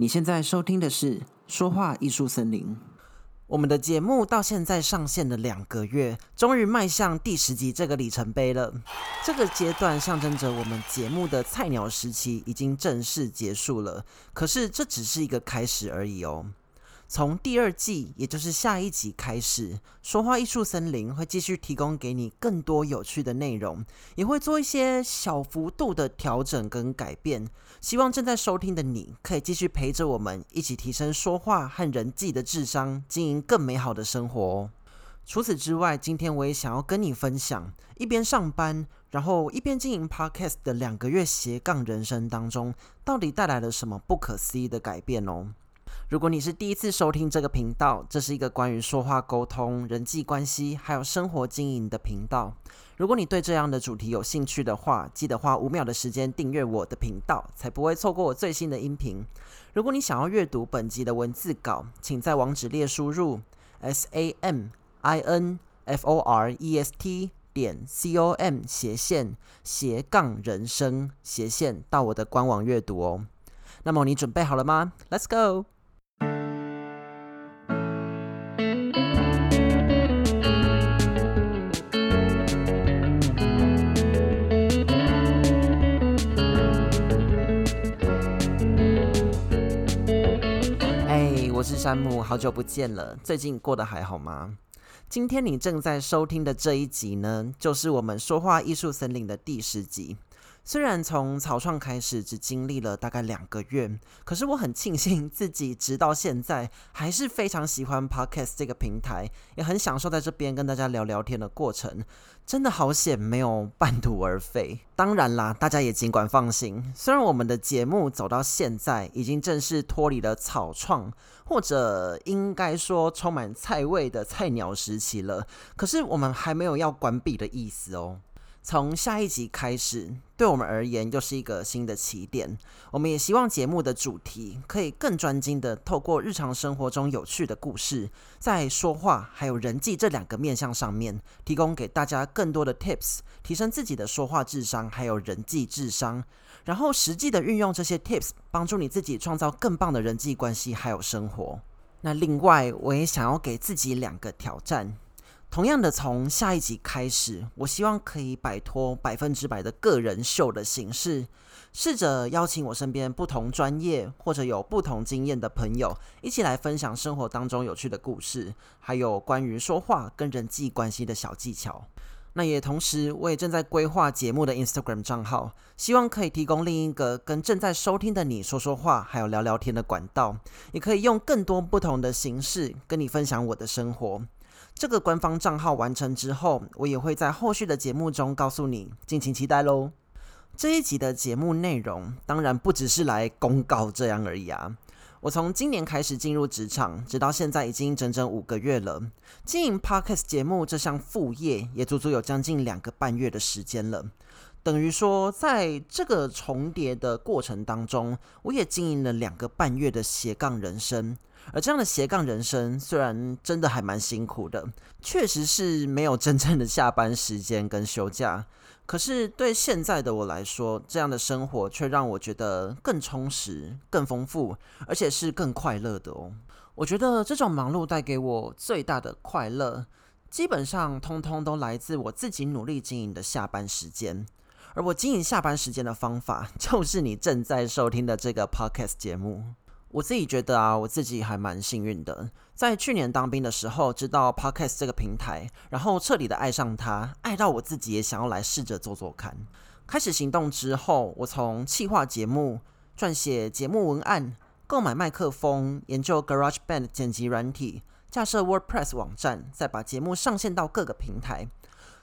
你现在收听的是《说话艺术森林》。我们的节目到现在上线了两个月，终于迈向第十集这个里程碑了。这个阶段象征着我们节目的菜鸟时期已经正式结束了。可是这只是一个开始而已哦。从第二季，也就是下一集开始，说话艺术森林会继续提供给你更多有趣的内容，也会做一些小幅度的调整跟改变。希望正在收听的你可以继续陪着我们一起提升说话和人际的智商，经营更美好的生活哦。除此之外，今天我也想要跟你分享，一边上班，然后一边经营 Podcast 的两个月斜杠人生当中，到底带来了什么不可思议的改变哦。如果你是第一次收听这个频道，这是一个关于说话沟通、人际关系还有生活经营的频道。如果你对这样的主题有兴趣的话，记得花五秒的时间订阅我的频道，才不会错过我最新的音频。如果你想要阅读本集的文字稿，请在网址列输入 s a m i n f o r e s t 点 c o m 斜线斜杠人生斜线到我的官网阅读哦。那么你准备好了吗？Let's go！山姆，好久不见了，最近过得还好吗？今天你正在收听的这一集呢，就是我们说话艺术森林的第十集。虽然从草创开始只经历了大概两个月，可是我很庆幸自己直到现在还是非常喜欢 Podcast 这个平台，也很享受在这边跟大家聊聊天的过程。真的好险没有半途而废。当然啦，大家也尽管放心，虽然我们的节目走到现在已经正式脱离了草创，或者应该说充满菜味的菜鸟时期了，可是我们还没有要关闭的意思哦。从下一集开始，对我们而言又是一个新的起点。我们也希望节目的主题可以更专精的透过日常生活中有趣的故事，在说话还有人际这两个面向上面，提供给大家更多的 tips，提升自己的说话智商还有人际智商，然后实际的运用这些 tips，帮助你自己创造更棒的人际关系还有生活。那另外，我也想要给自己两个挑战。同样的，从下一集开始，我希望可以摆脱百分之百的个人秀的形式，试着邀请我身边不同专业或者有不同经验的朋友，一起来分享生活当中有趣的故事，还有关于说话跟人际关系的小技巧。那也同时，我也正在规划节目的 Instagram 账号，希望可以提供另一个跟正在收听的你说说话，还有聊聊天的管道，也可以用更多不同的形式跟你分享我的生活。这个官方账号完成之后，我也会在后续的节目中告诉你，敬请期待喽。这一集的节目内容当然不只是来公告这样而已啊！我从今年开始进入职场，直到现在已经整整五个月了。经营 Podcast 节目这项副业也足足有将近两个半月的时间了。等于说，在这个重叠的过程当中，我也经营了两个半月的斜杠人生。而这样的斜杠人生，虽然真的还蛮辛苦的，确实是没有真正的下班时间跟休假。可是对现在的我来说，这样的生活却让我觉得更充实、更丰富，而且是更快乐的哦。我觉得这种忙碌带给我最大的快乐，基本上通通都来自我自己努力经营的下班时间。而我经营下班时间的方法，就是你正在收听的这个 Podcast 节目。我自己觉得啊，我自己还蛮幸运的，在去年当兵的时候知道 Podcast 这个平台，然后彻底的爱上它，爱到我自己也想要来试着做做看。开始行动之后，我从企划节目、撰写节目文案、购买麦克风、研究 GarageBand 剪辑软体、架设 WordPress 网站，再把节目上线到各个平台。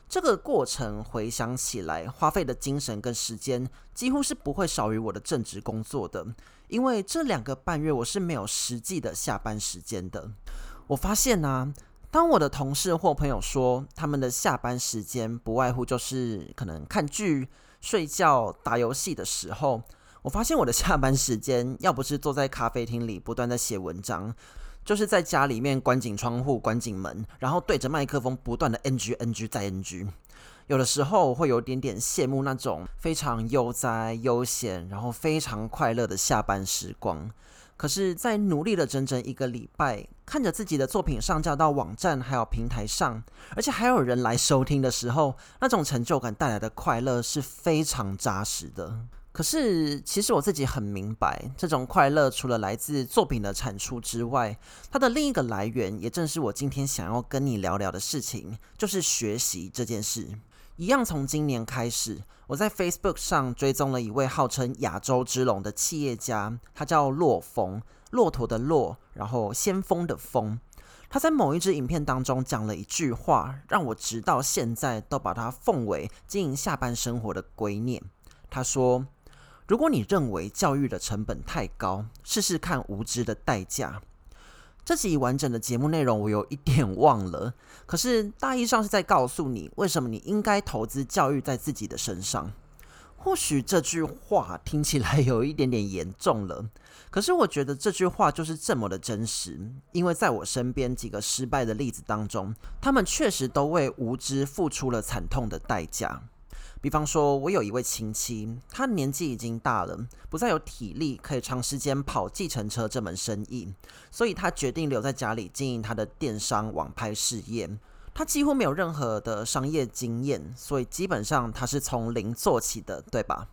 这个过程回想起来，花费的精神跟时间几乎是不会少于我的正职工作的。因为这两个半月我是没有实际的下班时间的。我发现呢、啊，当我的同事或朋友说他们的下班时间不外乎就是可能看剧、睡觉、打游戏的时候，我发现我的下班时间要不是坐在咖啡厅里不断的写文章。就是在家里面关紧窗户、关紧门，然后对着麦克风不断的 NG、NG 再 NG。有的时候会有点点羡慕那种非常悠哉、悠闲，然后非常快乐的下班时光。可是，在努力了整整一个礼拜，看着自己的作品上架到网站还有平台上，而且还有人来收听的时候，那种成就感带来的快乐是非常扎实的。可是，其实我自己很明白，这种快乐除了来自作品的产出之外，它的另一个来源，也正是我今天想要跟你聊聊的事情，就是学习这件事。一样，从今年开始，我在 Facebook 上追踪了一位号称亚洲之龙的企业家，他叫骆峰，骆驼的骆，然后先锋的锋。他在某一支影片当中讲了一句话，让我直到现在都把它奉为经营下班生活的圭臬。他说：“如果你认为教育的成本太高，试试看无知的代价。”这集完整的节目内容我有一点忘了，可是大意上是在告诉你为什么你应该投资教育在自己的身上。或许这句话听起来有一点点严重了，可是我觉得这句话就是这么的真实，因为在我身边几个失败的例子当中，他们确实都为无知付出了惨痛的代价。比方说，我有一位亲戚，他年纪已经大了，不再有体力可以长时间跑计程车这门生意，所以他决定留在家里经营他的电商网拍事业。他几乎没有任何的商业经验，所以基本上他是从零做起的，对吧？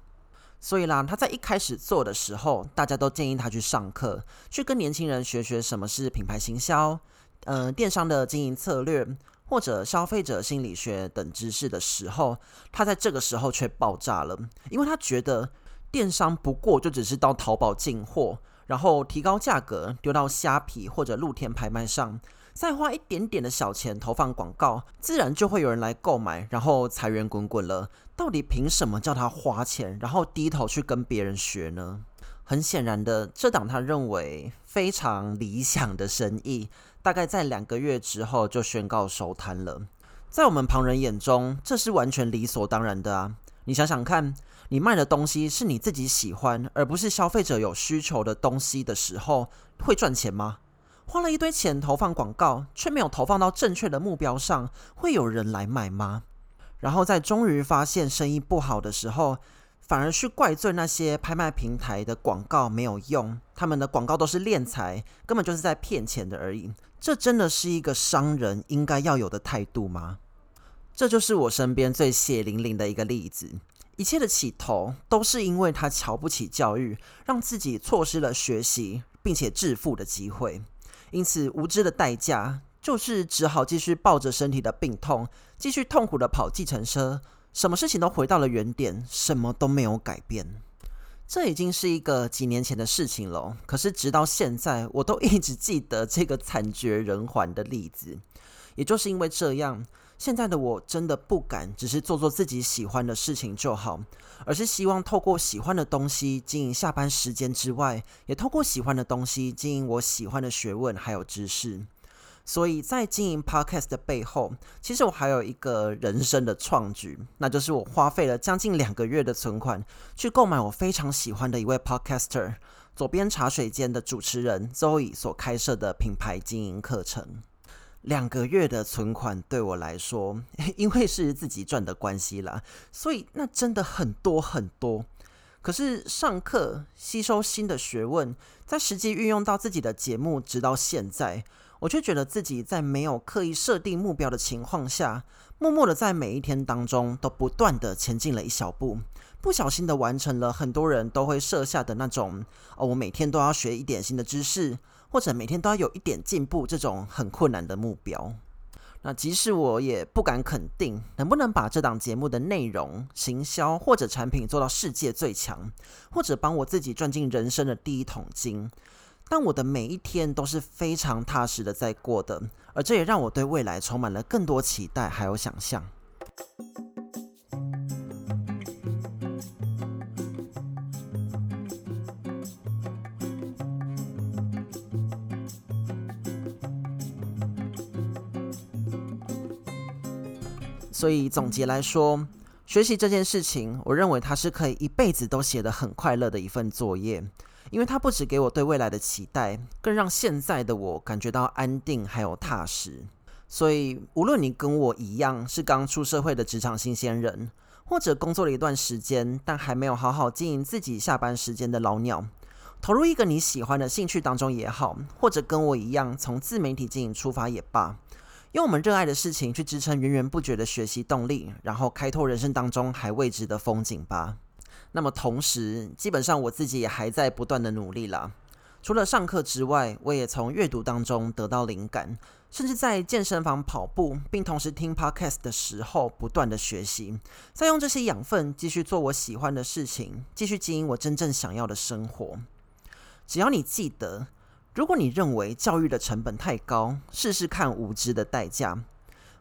所以啦，他在一开始做的时候，大家都建议他去上课，去跟年轻人学学什么是品牌行销，呃，电商的经营策略。或者消费者心理学等知识的时候，他在这个时候却爆炸了，因为他觉得电商不过就只是到淘宝进货，然后提高价格丢到虾皮或者露天拍卖上，再花一点点的小钱投放广告，自然就会有人来购买，然后财源滚滚了。到底凭什么叫他花钱，然后低头去跟别人学呢？很显然的，这档他认为非常理想的生意，大概在两个月之后就宣告收摊了。在我们旁人眼中，这是完全理所当然的啊！你想想看，你卖的东西是你自己喜欢，而不是消费者有需求的东西的时候，会赚钱吗？花了一堆钱投放广告，却没有投放到正确的目标上，会有人来买吗？然后在终于发现生意不好的时候，反而去怪罪那些拍卖平台的广告没有用，他们的广告都是敛财，根本就是在骗钱的而已。这真的是一个商人应该要有的态度吗？这就是我身边最血淋淋的一个例子。一切的起头都是因为他瞧不起教育，让自己错失了学习并且致富的机会。因此，无知的代价就是只好继续抱着身体的病痛，继续痛苦的跑计程车。什么事情都回到了原点，什么都没有改变。这已经是一个几年前的事情了。可是直到现在，我都一直记得这个惨绝人寰的例子。也就是因为这样，现在的我真的不敢只是做做自己喜欢的事情就好，而是希望透过喜欢的东西经营下班时间之外，也透过喜欢的东西经营我喜欢的学问还有知识。所以在经营 Podcast 的背后，其实我还有一个人生的创举，那就是我花费了将近两个月的存款，去购买我非常喜欢的一位 Podcaster 左边茶水间的主持人 Zoe 所开设的品牌经营课程。两个月的存款对我来说，因为是自己赚的关系啦，所以那真的很多很多。可是上课吸收新的学问，在实际运用到自己的节目，直到现在。我却觉得自己在没有刻意设定目标的情况下，默默的在每一天当中都不断的前进了一小步，不小心的完成了很多人都会设下的那种哦，我每天都要学一点新的知识，或者每天都要有一点进步这种很困难的目标。那即使我也不敢肯定能不能把这档节目的内容、行销或者产品做到世界最强，或者帮我自己赚进人生的第一桶金。但我的每一天都是非常踏实的在过的，而这也让我对未来充满了更多期待还有想象。所以总结来说，学习这件事情，我认为它是可以一辈子都写得很快乐的一份作业。因为它不只给我对未来的期待，更让现在的我感觉到安定还有踏实。所以，无论你跟我一样是刚出社会的职场新鲜人，或者工作了一段时间但还没有好好经营自己下班时间的老鸟，投入一个你喜欢的兴趣当中也好，或者跟我一样从自媒体经营出发也罢，用我们热爱的事情去支撑源源不绝的学习动力，然后开拓人生当中还未知的风景吧。那么同时，基本上我自己也还在不断的努力啦。除了上课之外，我也从阅读当中得到灵感，甚至在健身房跑步，并同时听 podcast 的时候，不断的学习，再用这些养分继续做我喜欢的事情，继续经营我真正想要的生活。只要你记得，如果你认为教育的成本太高，试试看无知的代价，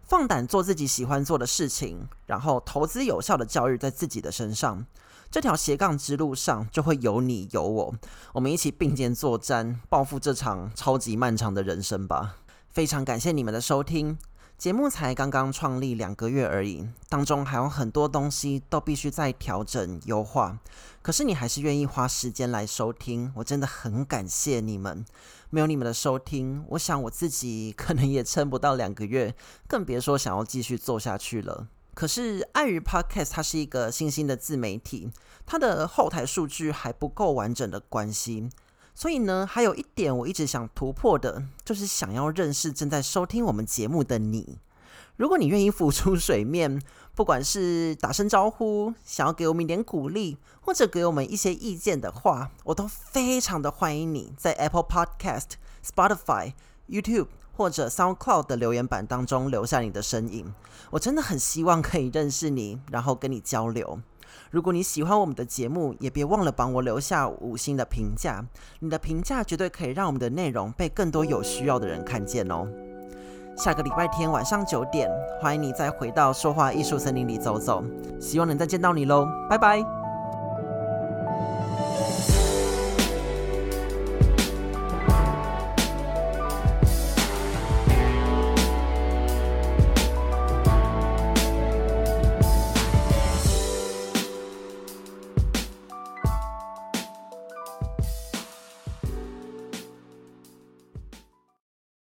放胆做自己喜欢做的事情，然后投资有效的教育在自己的身上。这条斜杠之路上，就会有你有我，我们一起并肩作战，报复这场超级漫长的人生吧！非常感谢你们的收听，节目才刚刚创立两个月而已，当中还有很多东西都必须再调整优化。可是你还是愿意花时间来收听，我真的很感谢你们。没有你们的收听，我想我自己可能也撑不到两个月，更别说想要继续做下去了。可是，碍于 Podcast 它是一个新兴的自媒体，它的后台数据还不够完整的关系，所以呢，还有一点我一直想突破的，就是想要认识正在收听我们节目的你。如果你愿意浮出水面，不管是打声招呼，想要给我们一点鼓励，或者给我们一些意见的话，我都非常的欢迎你在 Apple Podcast、Spotify、YouTube。或者 SoundCloud 的留言板当中留下你的身影，我真的很希望可以认识你，然后跟你交流。如果你喜欢我们的节目，也别忘了帮我留下五星的评价，你的评价绝对可以让我们的内容被更多有需要的人看见哦。下个礼拜天晚上九点，欢迎你再回到说话艺术森林里走走，希望能再见到你喽，拜拜。